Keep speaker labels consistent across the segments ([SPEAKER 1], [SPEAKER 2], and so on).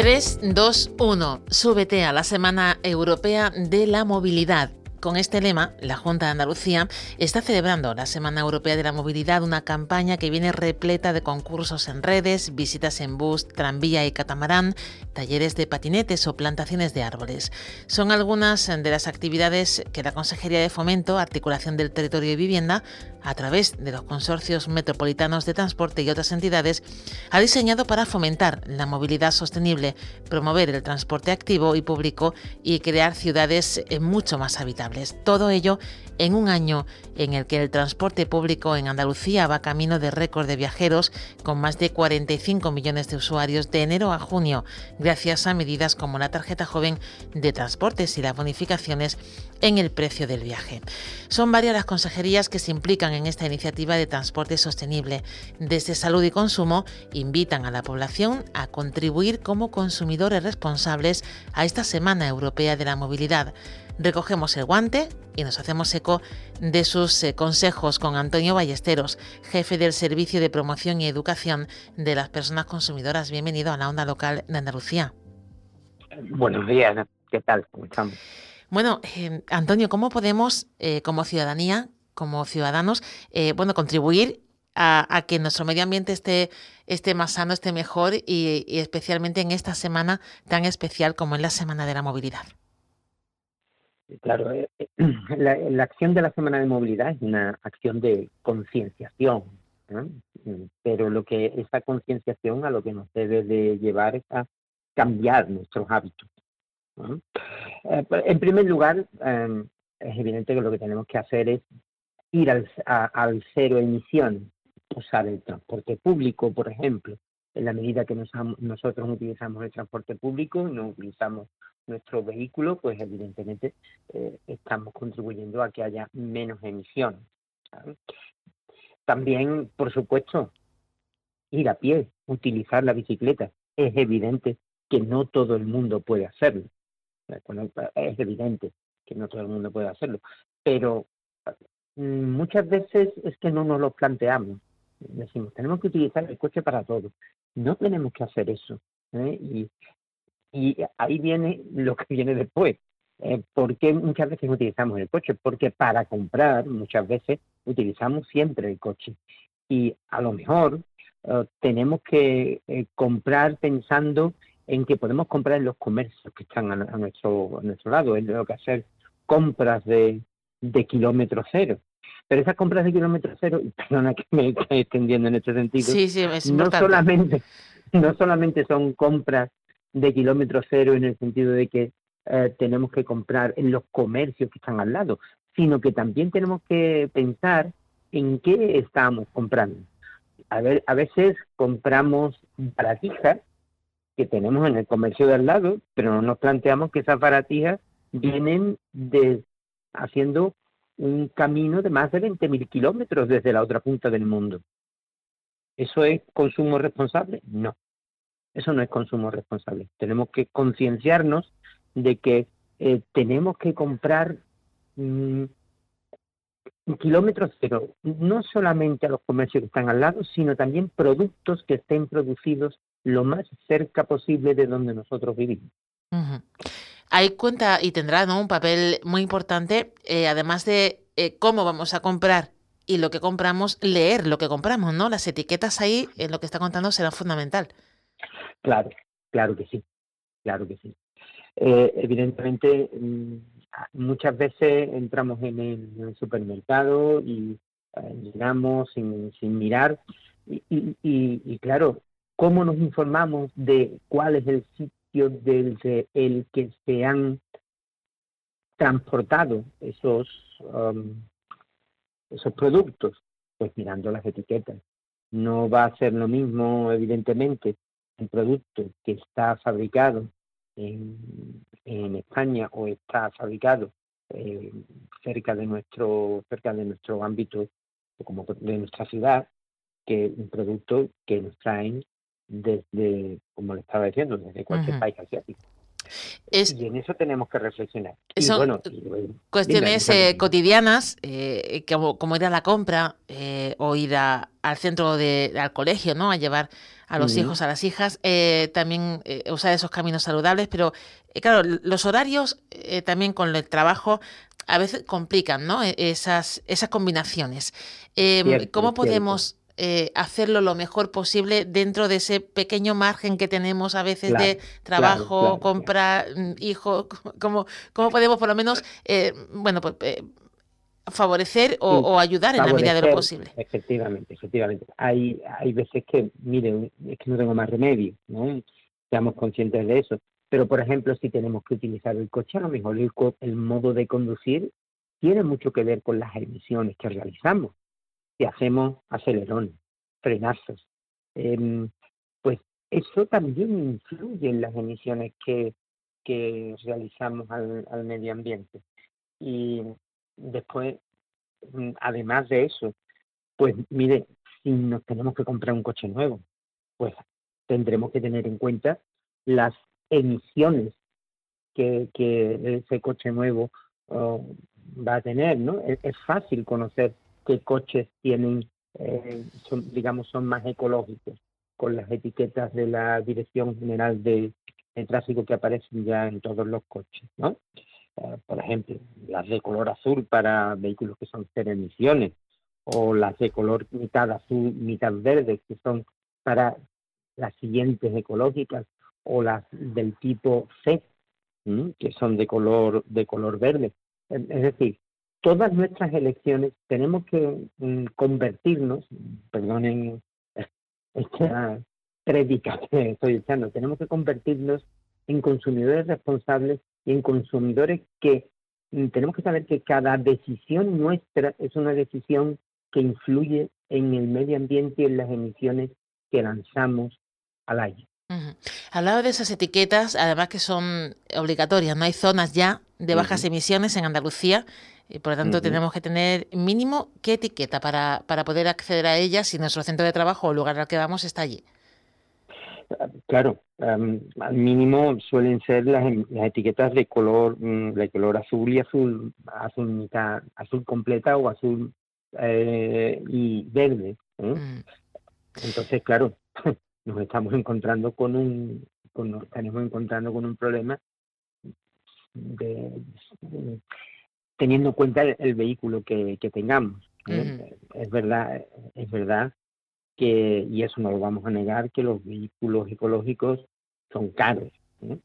[SPEAKER 1] 3, 2, 1. Súbete a la Semana Europea de la Movilidad. Con este lema, la Junta de Andalucía está celebrando la Semana Europea de la Movilidad, una campaña que viene repleta de concursos en redes, visitas en bus, tranvía y catamarán, talleres de patinetes o plantaciones de árboles. Son algunas de las actividades que la Consejería de Fomento, Articulación del Territorio y Vivienda, a través de los consorcios metropolitanos de transporte y otras entidades, ha diseñado para fomentar la movilidad sostenible, promover el transporte activo y público y crear ciudades eh, mucho más habitables. Todo ello en un año en el que el transporte público en Andalucía va camino de récord de viajeros, con más de 45 millones de usuarios de enero a junio, gracias a medidas como la tarjeta joven de transportes y las bonificaciones en el precio del viaje. Son varias las consejerías que se implican en esta iniciativa de transporte sostenible. Desde Salud y Consumo invitan a la población a contribuir como consumidores responsables a esta Semana Europea de la Movilidad. Recogemos el guante y nos hacemos eco de sus eh, consejos con Antonio Ballesteros, jefe del Servicio de Promoción y Educación de las Personas Consumidoras. Bienvenido a la onda local de Andalucía.
[SPEAKER 2] Buenos días, ¿qué tal? ¿Cómo estamos?
[SPEAKER 1] Bueno, eh, Antonio, ¿cómo podemos, eh, como ciudadanía, como ciudadanos, eh, bueno, contribuir a, que nuestro medio ambiente esté, esté más sano, esté mejor y, especialmente en esta semana tan especial como es la Semana de la Movilidad?
[SPEAKER 2] Claro, la, acción de la Semana de Movilidad es una acción de concienciación, pero lo que esa concienciación a lo que nos debe de llevar es a cambiar nuestros hábitos. Eh, en primer lugar, em, es evidente que lo que tenemos que hacer es ir al, al cero emisión, usar el transporte público, por ejemplo. En la medida que nosotros utilizamos el transporte público no utilizamos nuestro vehículo, pues evidentemente eh, estamos contribuyendo a que haya menos emisiones. También, por supuesto, ir a pie, utilizar la bicicleta. Es evidente que no todo el mundo puede hacerlo es evidente que no todo el mundo puede hacerlo, pero muchas veces es que no nos lo planteamos. Decimos, tenemos que utilizar el coche para todo. No tenemos que hacer eso. ¿eh? Y, y ahí viene lo que viene después. Eh, ¿Por qué muchas veces utilizamos el coche? Porque para comprar muchas veces utilizamos siempre el coche. Y a lo mejor eh, tenemos que eh, comprar pensando en que podemos comprar en los comercios que están a, nuestro, a nuestro lado, es lo que hacer compras de, de kilómetro cero. Pero esas compras de kilómetro cero, y perdona que me estoy extendiendo en este sentido, no, solamente, no solamente son compras de kilómetro cero en el sentido de que eh, tenemos que comprar en los comercios que están al lado, sino que también tenemos que pensar en qué estamos comprando. A, ver, a veces compramos baratijas que tenemos en el comercio de al lado, pero no nos planteamos que esas baratijas vienen de haciendo un camino de más de 20.000 kilómetros desde la otra punta del mundo. ¿Eso es consumo responsable? No, eso no es consumo responsable. Tenemos que concienciarnos de que eh, tenemos que comprar mm, kilómetros cero, no solamente a los comercios que están al lado, sino también productos que estén producidos lo más cerca posible de donde nosotros vivimos.
[SPEAKER 1] Hay cuenta y tendrá ¿no? un papel muy importante, eh, además de eh, cómo vamos a comprar y lo que compramos, leer lo que compramos, ¿no? Las etiquetas ahí, en lo que está contando, será fundamental.
[SPEAKER 2] Claro, claro que sí, claro que sí. Eh, evidentemente, mm, muchas veces entramos en el, supermercado y llegamos sin, sin mirar y, y, claro, cómo nos informamos de cuál es el sitio del el que se han transportado esos, um, esos productos, pues mirando las etiquetas. No va a ser lo mismo, evidentemente, el producto que está fabricado en, en España o está fabricado eh, cerca de nuestro cerca de nuestro ámbito como de nuestra ciudad que un producto que nos traen desde como le estaba diciendo desde cualquier país asiático y en eso tenemos que reflexionar.
[SPEAKER 1] Son cuestiones eh, cotidianas, eh, como, como, ir a la compra eh, o ir al centro de, al colegio, ¿no? A llevar a los hijos, a las hijas, también usar esos caminos saludables, pero claro, los horarios también con el trabajo a veces complican, ¿no? E, esas, esas combinaciones. ¿Cómo podemos eh, hacerlo lo mejor posible dentro de ese pequeño margen que tenemos a veces de trabajo, compra, mm, hijo, ¿cómo, ¿cómo, podemos por lo menos, eh, bueno, pues, eh, favorecer o, ayudar en la medida de lo posible?
[SPEAKER 2] Efectivamente, efectivamente. Hay, hay veces que, miren, es que no tengo más remedio, ¿no? Seamos conscientes de eso. Pero, por ejemplo, si tenemos que utilizar el coche, a lo mejor el, el modo de conducir tiene mucho que ver con las emisiones que realizamos si hacemos acelerón, frenazos, em, pues eso también influye en las emisiones que, que realizamos al, al medio ambiente. Y después, mm, además de eso, pues mire, si nos tenemos que comprar un coche nuevo, pues tendremos que tener en cuenta las emisiones que, que ese coche nuevo oh, va a tener, ¿no? es, fácil conocer qué coches tienen, eh, son, digamos, son más ecológicos, con las etiquetas de la Dirección General de, Tráfico que aparecen ya en todos los coches, ¿no? Eh, por ejemplo, las de color azul para vehículos que son cero emisiones, o las de color mitad azul, mitad verde, que son para las siguientes ecológicas, o las del tipo C, que son de color, de color verde. Es decir, todas nuestras elecciones tenemos que mm, convertirnos, perdonen esta prédica que estoy echando, tenemos que convertirnos en consumidores responsables y en consumidores que mm, tenemos que saber que cada decisión nuestra es una decisión que influye en el medio ambiente y en las emisiones que lanzamos al aire.
[SPEAKER 1] Hablaba de esas etiquetas, además que son obligatorias, no hay zonas ya de bajas emisiones en Andalucía. Y por lo tanto, tenemos que tener mínimo qué etiqueta para, para poder acceder a ella si nuestro centro de trabajo o lugar al que vamos está allí.
[SPEAKER 2] Claro, al mínimo suelen ser las, etiquetas de color mm, de color azul y azul azul mitad, azul completa o azul eh, y verde. ¿eh? Mm. Entonces, claro, nos estamos encontrando con un con, nos estaremos encontrando con un problema de, teniendo en cuenta el, vehículo que, tengamos. ¿eh? Es verdad, es verdad que, y eso no lo vamos a negar, que los vehículos ecológicos son caros. ¿eh?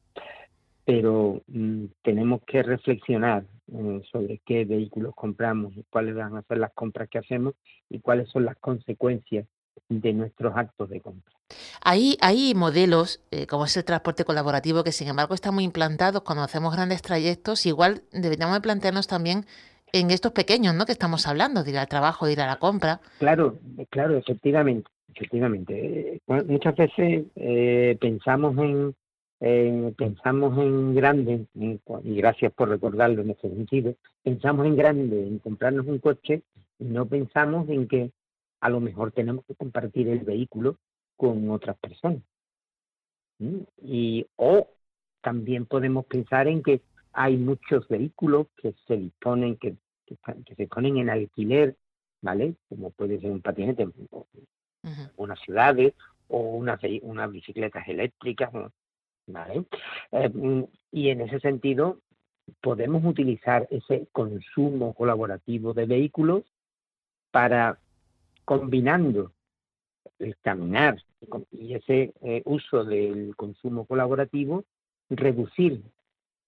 [SPEAKER 2] Pero mm, tenemos que reflexionar eh, sobre qué vehículos compramos, cuáles van a ser las compras que hacemos y cuáles son las consecuencias de nuestros actos de compra.
[SPEAKER 1] Hay, hay modelos, eh, como es el transporte colaborativo, que sin embargo están muy implantados cuando hacemos grandes trayectos. Igual deberíamos plantearnos también en estos pequeños, ¿no? Que estamos hablando, de ir al trabajo, de ir a la compra.
[SPEAKER 2] Claro, claro, efectivamente, efectivamente. Eh, muchas veces eh, pensamos en pensamos en grande, y gracias por recordarlo en ese sentido, pensamos en grande, en comprarnos un coche, y no pensamos en que a lo mejor tenemos que compartir el vehículo con otras personas. Y o también podemos pensar en que hay muchos vehículos que se disponen, que, que, se ponen en alquiler, ¿vale? Como puede ser un patinete en unas ciudades o unas, unas bicicletas eléctricas, ¿vale? Eh, y en ese sentido podemos utilizar ese consumo colaborativo de vehículos para combinando el caminar y ese eh, uso del consumo colaborativo, reducir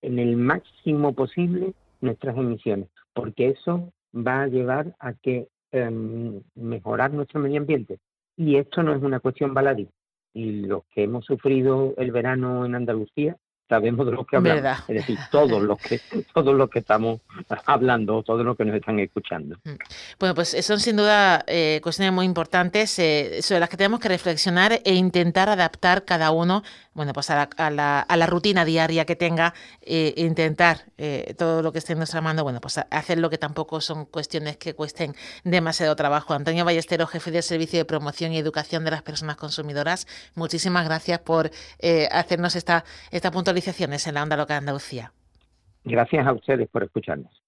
[SPEAKER 2] en el máximo posible nuestras emisiones, porque eso va a llevar a que em, mejorar nuestro medio ambiente. Y esto no es una cuestión baladí. Y los que hemos sufrido el verano en Andalucía, sabemos de lo que hablamos. Es decir, todos los que, todos los que estamos hablando, todos los que nos están escuchando. Mm.
[SPEAKER 1] Bueno, pues son sin duda eh, cuestiones muy importantes eh, sobre las que tenemos que reflexionar e intentar adaptar cada uno, bueno, pues a la, a la, rutina diaria que tenga, e intentar todo lo que esté en nuestra mano, bueno, pues hacer lo que tampoco son cuestiones que cuesten demasiado trabajo. Antonio Ballestero, jefe del Servicio de Promoción y Educación de las Personas Consumidoras, muchísimas gracias por hacernos esta, esta puntualizaciones en la onda local Andalucía.
[SPEAKER 2] Gracias a ustedes por escucharnos.